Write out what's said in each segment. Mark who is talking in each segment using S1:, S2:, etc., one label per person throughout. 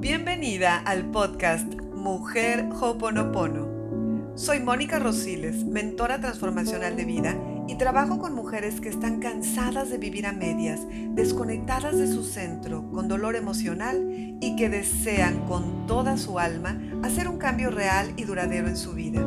S1: Bienvenida al podcast Mujer Hoponopono. Soy Mónica Rosiles, mentora transformacional de vida y trabajo con mujeres que están cansadas de vivir a medias, desconectadas de su centro, con dolor emocional y que desean con toda su alma hacer un cambio real y duradero en su vida.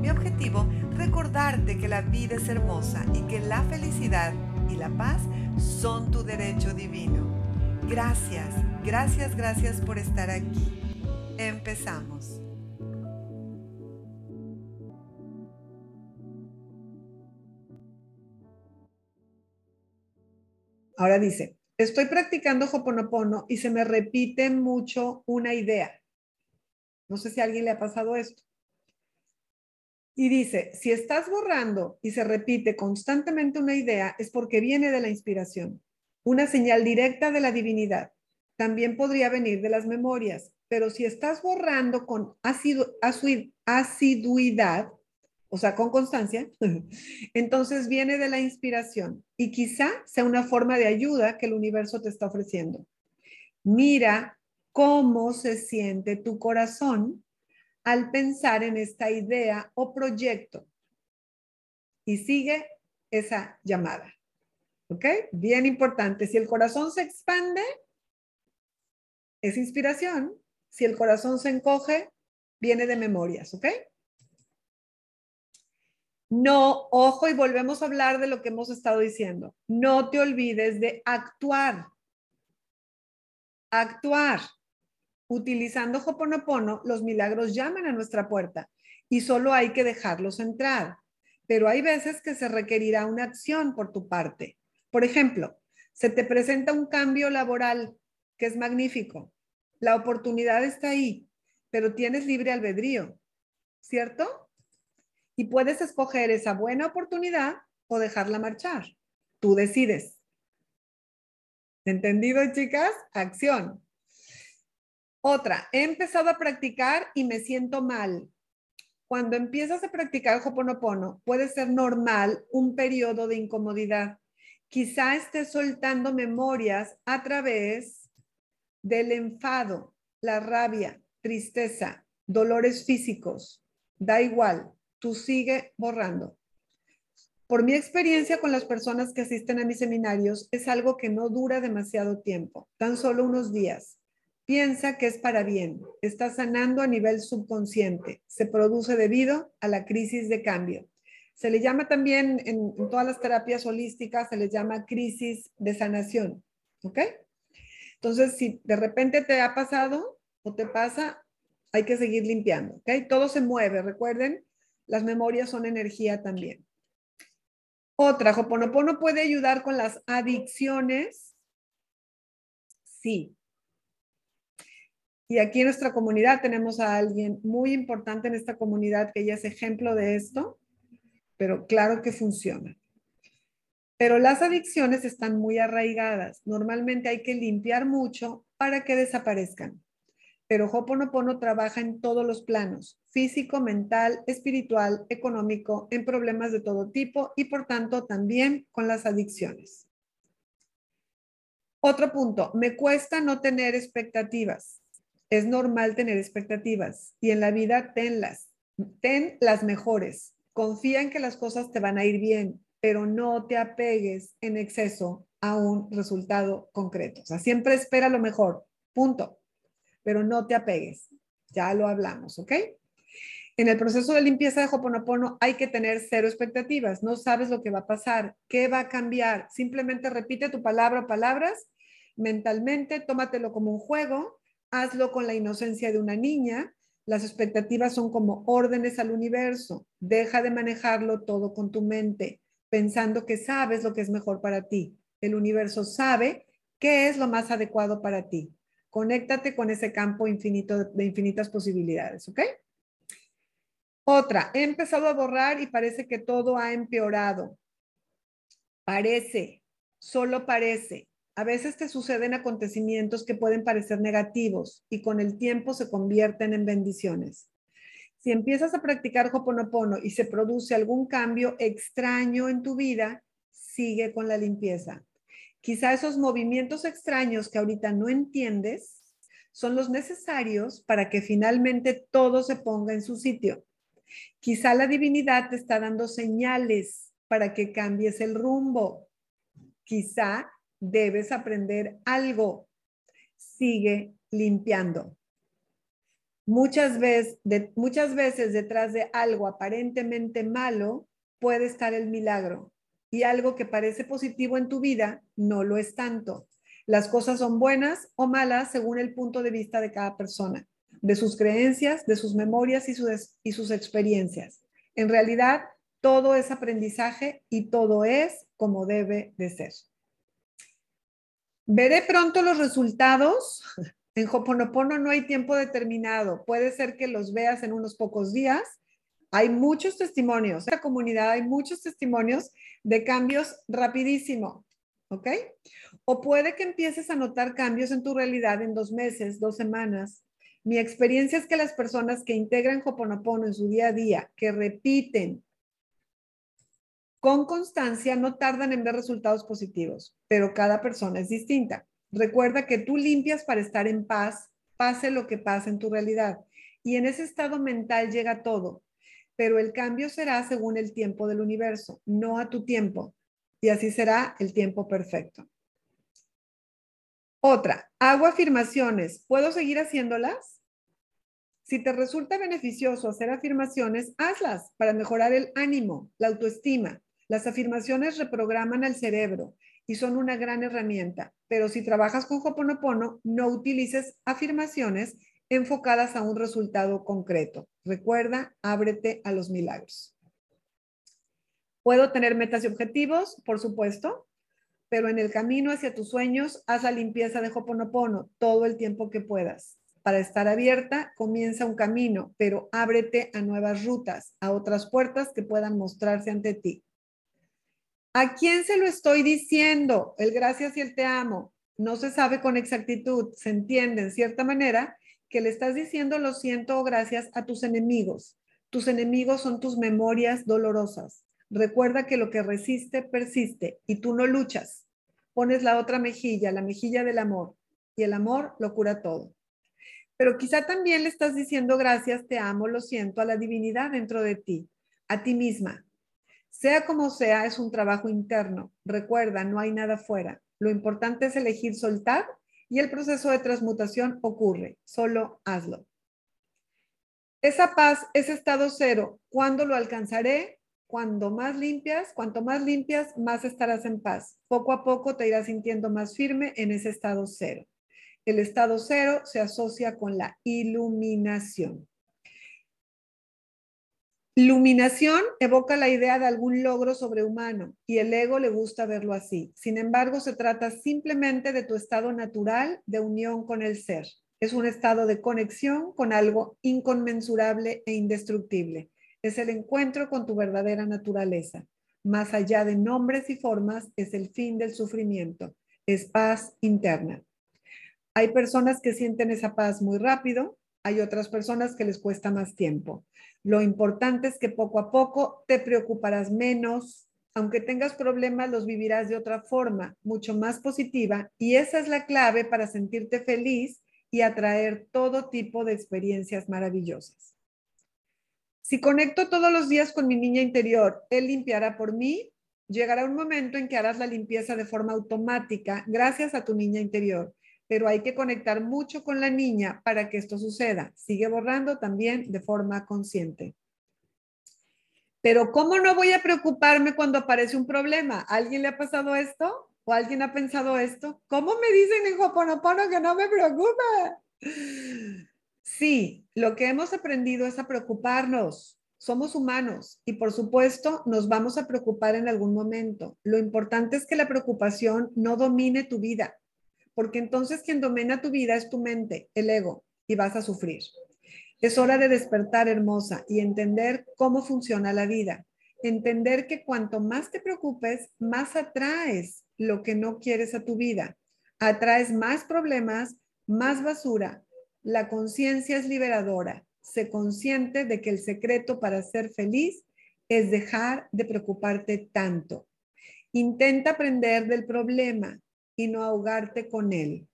S1: Mi objetivo, recordarte que la vida es hermosa y que la felicidad y la paz son tu derecho divino. Gracias, gracias, gracias por estar aquí. Empezamos. Ahora dice, estoy practicando Hoponopono y se me repite mucho una idea. No sé si a alguien le ha pasado esto. Y dice, si estás borrando y se repite constantemente una idea, es porque viene de la inspiración una señal directa de la divinidad. También podría venir de las memorias, pero si estás borrando con asiduidad, o sea, con constancia, entonces viene de la inspiración y quizá sea una forma de ayuda que el universo te está ofreciendo. Mira cómo se siente tu corazón al pensar en esta idea o proyecto y sigue esa llamada. ¿Ok? Bien importante. Si el corazón se expande, es inspiración. Si el corazón se encoge, viene de memorias. ¿Ok? No, ojo, y volvemos a hablar de lo que hemos estado diciendo. No te olvides de actuar. Actuar. Utilizando Hoponopono, los milagros llaman a nuestra puerta y solo hay que dejarlos entrar. Pero hay veces que se requerirá una acción por tu parte. Por ejemplo, se te presenta un cambio laboral que es magnífico. La oportunidad está ahí, pero tienes libre albedrío, ¿cierto? Y puedes escoger esa buena oportunidad o dejarla marchar. Tú decides. ¿Entendido, chicas? Acción. Otra, he empezado a practicar y me siento mal. Cuando empiezas a practicar Hoponopono, puede ser normal un periodo de incomodidad quizá esté soltando memorias a través del enfado, la rabia, tristeza, dolores físicos. Da igual, tú sigue borrando. Por mi experiencia con las personas que asisten a mis seminarios, es algo que no dura demasiado tiempo, tan solo unos días. Piensa que es para bien, está sanando a nivel subconsciente, se produce debido a la crisis de cambio. Se le llama también en, todas las terapias holísticas, se les llama crisis de sanación. ¿Ok? Entonces, si de repente te ha pasado o te pasa, hay que seguir limpiando. ¿Ok? Todo se mueve, recuerden, las memorias son energía también. Otra, Hoponopono puede ayudar con las adicciones. Sí. Y aquí en nuestra comunidad tenemos a alguien muy importante en esta comunidad que ella es ejemplo de esto pero claro que funciona. Pero las adicciones están muy arraigadas. Normalmente hay que limpiar mucho para que desaparezcan. Pero Hoponopono trabaja en todos los planos, físico, mental, espiritual, económico, en problemas de todo tipo y por tanto también con las adicciones. Otro punto, me cuesta no tener expectativas. Es normal tener expectativas y en la vida tenlas, ten las mejores confía en que las cosas te van a ir bien, pero no te apegues en exceso a un resultado concreto. O sea, siempre espera lo mejor, punto, pero no te apegues. Ya lo hablamos, ¿ok? En el proceso de limpieza de Hoponopono hay que tener cero expectativas. No sabes lo que va a pasar, qué va a cambiar. Simplemente repite tu palabra o palabras mentalmente, tómatelo como un juego, hazlo con la inocencia de una niña las expectativas son como órdenes al universo. Deja de manejarlo todo con tu mente, pensando que sabes lo que es mejor para ti. El universo sabe qué es lo más adecuado para ti. Conéctate con ese campo infinito de infinitas posibilidades, ¿ok? Otra, he empezado a borrar y parece que todo ha empeorado. Parece, solo parece. A veces te suceden acontecimientos que pueden parecer negativos y con el tiempo se convierten en bendiciones. Si empiezas a practicar Hoponopono y se produce algún cambio extraño en tu vida, sigue con la limpieza. Quizá esos movimientos extraños que ahorita no entiendes son los necesarios para que finalmente todo se ponga en su sitio. Quizá la divinidad te está dando señales para que cambies el rumbo. Quizá debes aprender algo. Sigue limpiando. Muchas veces, muchas veces detrás de algo aparentemente malo puede estar el milagro y algo que parece positivo en tu vida no lo es tanto. Las cosas son buenas o malas según el punto de vista de cada persona, de sus creencias, de sus memorias y sus, y sus experiencias. En realidad, todo es aprendizaje y todo es como debe de ser. Veré pronto los resultados. En Hoponopono no hay tiempo determinado. Puede ser que los veas en unos pocos días. Hay muchos testimonios. En la comunidad hay muchos testimonios de cambios rapidísimo. ¿Ok? O puede que empieces a notar cambios en tu realidad en dos meses, dos semanas. Mi experiencia es que las personas que integran Hoponopono en su día a día, que repiten con constancia, no tardan en ver resultados positivos, pero cada persona es distinta. Recuerda que tú limpias para estar en paz, pase lo que pase en tu realidad. Y en ese estado mental llega todo, pero el cambio será según el tiempo del universo, no a tu tiempo. Y así será el tiempo perfecto. Otra, hago afirmaciones. ¿Puedo seguir haciéndolas? Si te resulta beneficioso hacer afirmaciones, hazlas para mejorar el ánimo, la autoestima. Las afirmaciones reprograman al cerebro y son una gran herramienta, pero si trabajas con Hoponopono, no utilices afirmaciones enfocadas a un resultado concreto. Recuerda, ábrete a los milagros. ¿Puedo tener metas y objetivos? Por supuesto pero en el camino hacia tus sueños, haz la limpieza de Hoponopono todo el tiempo que puedas. Para estar abierta, comienza un camino, pero ábrete a nuevas rutas, a otras puertas que puedan mostrarse ante ti. ¿A quién se lo estoy diciendo? El gracias y el te amo. No se sabe con exactitud, se entiende en cierta manera que le estás diciendo lo siento o gracias a tus enemigos. Tus enemigos son tus memorias dolorosas. Recuerda que lo que resiste persiste y tú no luchas pones la otra mejilla, la mejilla del amor, y el amor lo cura todo. Pero quizá también le estás diciendo gracias, te amo, lo siento a la divinidad dentro de ti, a ti misma. Sea como sea, es un trabajo interno. Recuerda, no hay nada fuera. Lo importante es elegir soltar y el proceso de transmutación ocurre. Solo hazlo. Esa paz, ese estado cero, ¿cuándo lo alcanzaré? Cuando más limpias, cuanto más limpias, más estarás en paz. Poco a poco te irás sintiendo más firme en ese estado cero. El estado cero se asocia con la iluminación. Iluminación evoca la idea de algún logro sobrehumano y el ego le gusta verlo así. Sin embargo, se trata simplemente de tu estado natural de unión con el ser. Es un estado de conexión con algo inconmensurable e indestructible es el encuentro con tu verdadera naturaleza. Más allá de nombres y formas, es el fin del sufrimiento, es paz interna. Hay personas que sienten esa paz muy rápido, hay otras personas que les cuesta más tiempo. Lo importante es que poco a poco te preocuparás menos, aunque tengas problemas, los vivirás de otra forma, mucho más positiva, y esa es la clave para sentirte feliz y atraer todo tipo de experiencias maravillosas. Si conecto todos los días con mi niña interior, Él limpiará por mí. Llegará un momento en que harás la limpieza de forma automática gracias a tu niña interior, pero hay que conectar mucho con la niña para que esto suceda. Sigue borrando también de forma consciente. Pero ¿cómo no voy a preocuparme cuando aparece un problema? ¿Alguien le ha pasado esto? ¿O alguien ha pensado esto? ¿Cómo me dicen en Hoponopono que no me preocupa? Sí, lo que hemos aprendido es a preocuparnos. Somos humanos y por supuesto nos vamos a preocupar en algún momento. Lo importante es que la preocupación no domine tu vida, porque entonces quien domina tu vida es tu mente, el ego, y vas a sufrir. Es hora de despertar, hermosa, y entender cómo funciona la vida. Entender que cuanto más te preocupes, más atraes lo que no quieres a tu vida. Atraes más problemas, más basura, la conciencia es liberadora. Se consciente de que el secreto para ser feliz es dejar de preocuparte tanto. Intenta aprender del problema y no ahogarte con él.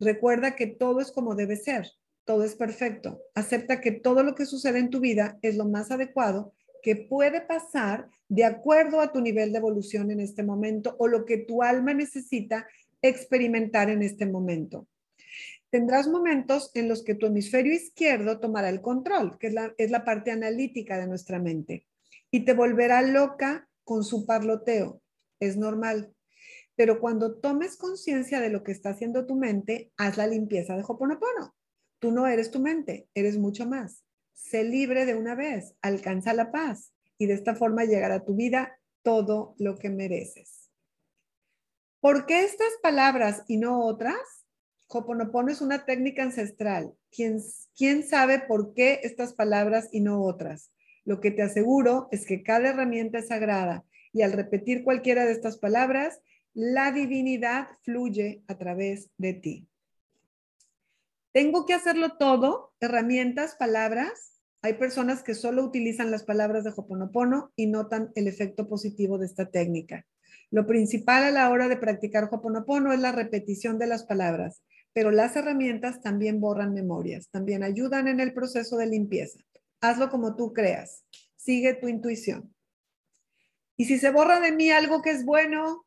S1: Recuerda que todo es como debe ser, todo es perfecto. Acepta que todo lo que sucede en tu vida es lo más adecuado que puede pasar de acuerdo a tu nivel de evolución en este momento o lo que tu alma necesita experimentar en este momento. Tendrás momentos en los que tu hemisferio izquierdo tomará el control, que es la, es la parte analítica de nuestra mente, y te volverá loca con su parloteo. Es normal. Pero cuando tomes conciencia de lo que está haciendo tu mente, haz la limpieza de Hoponopono. Tú no eres tu mente, eres mucho más. Sé libre de una vez, alcanza la paz y de esta forma llegará a tu vida todo lo que mereces. ¿Por qué estas palabras y no otras? Hoponopono es una técnica ancestral. ¿Quién, ¿Quién sabe por qué estas palabras y no otras? Lo que te aseguro es que cada herramienta es sagrada y al repetir cualquiera de estas palabras, la divinidad fluye a través de ti. ¿Tengo que hacerlo todo? Herramientas, palabras. Hay personas que solo utilizan las palabras de Hoponopono y notan el efecto positivo de esta técnica. Lo principal a la hora de practicar Hoponopono es la repetición de las palabras, pero las herramientas también borran memorias, también ayudan en el proceso de limpieza. Hazlo como tú creas. Sigue tu intuición. Y si se borra de mí algo que es bueno,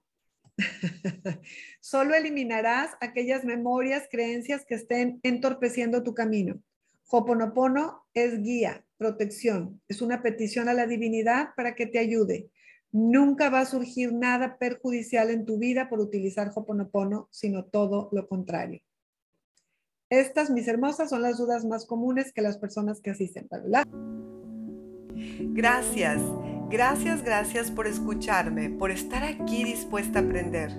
S1: Solo eliminarás aquellas memorias, creencias que estén entorpeciendo tu camino. Hoponopono es guía, protección, es una petición a la divinidad para que te ayude. Nunca va a surgir nada perjudicial en tu vida por utilizar Hoponopono, sino todo lo contrario. Estas, mis hermosas, son las dudas más comunes que las personas que asisten.
S2: Gracias. Gracias, gracias por escucharme, por estar aquí dispuesta a aprender.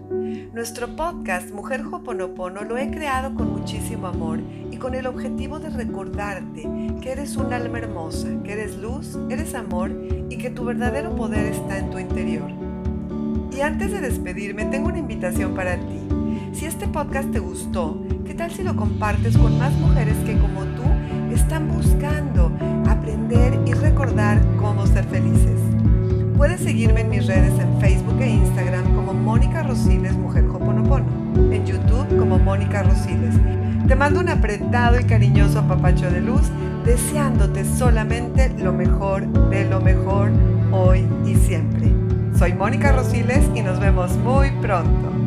S2: Nuestro podcast Mujer Hoponopono lo he creado con muchísimo amor y con el objetivo de recordarte que eres un alma hermosa, que eres luz, eres amor y que tu verdadero poder está en tu interior. Y antes de despedirme, tengo una invitación para ti. Si este podcast te gustó, ¿qué tal si lo compartes con más mujeres que como tú están buscando aprender y recordar cómo ser felices? Puedes seguirme en mis redes en Facebook e Instagram como Mónica Rosiles Mujer Hoponopono, en YouTube como Mónica Rosiles. Te mando un apretado y cariñoso apapacho de luz, deseándote solamente lo mejor de lo mejor hoy y siempre. Soy Mónica Rosiles y nos vemos muy pronto.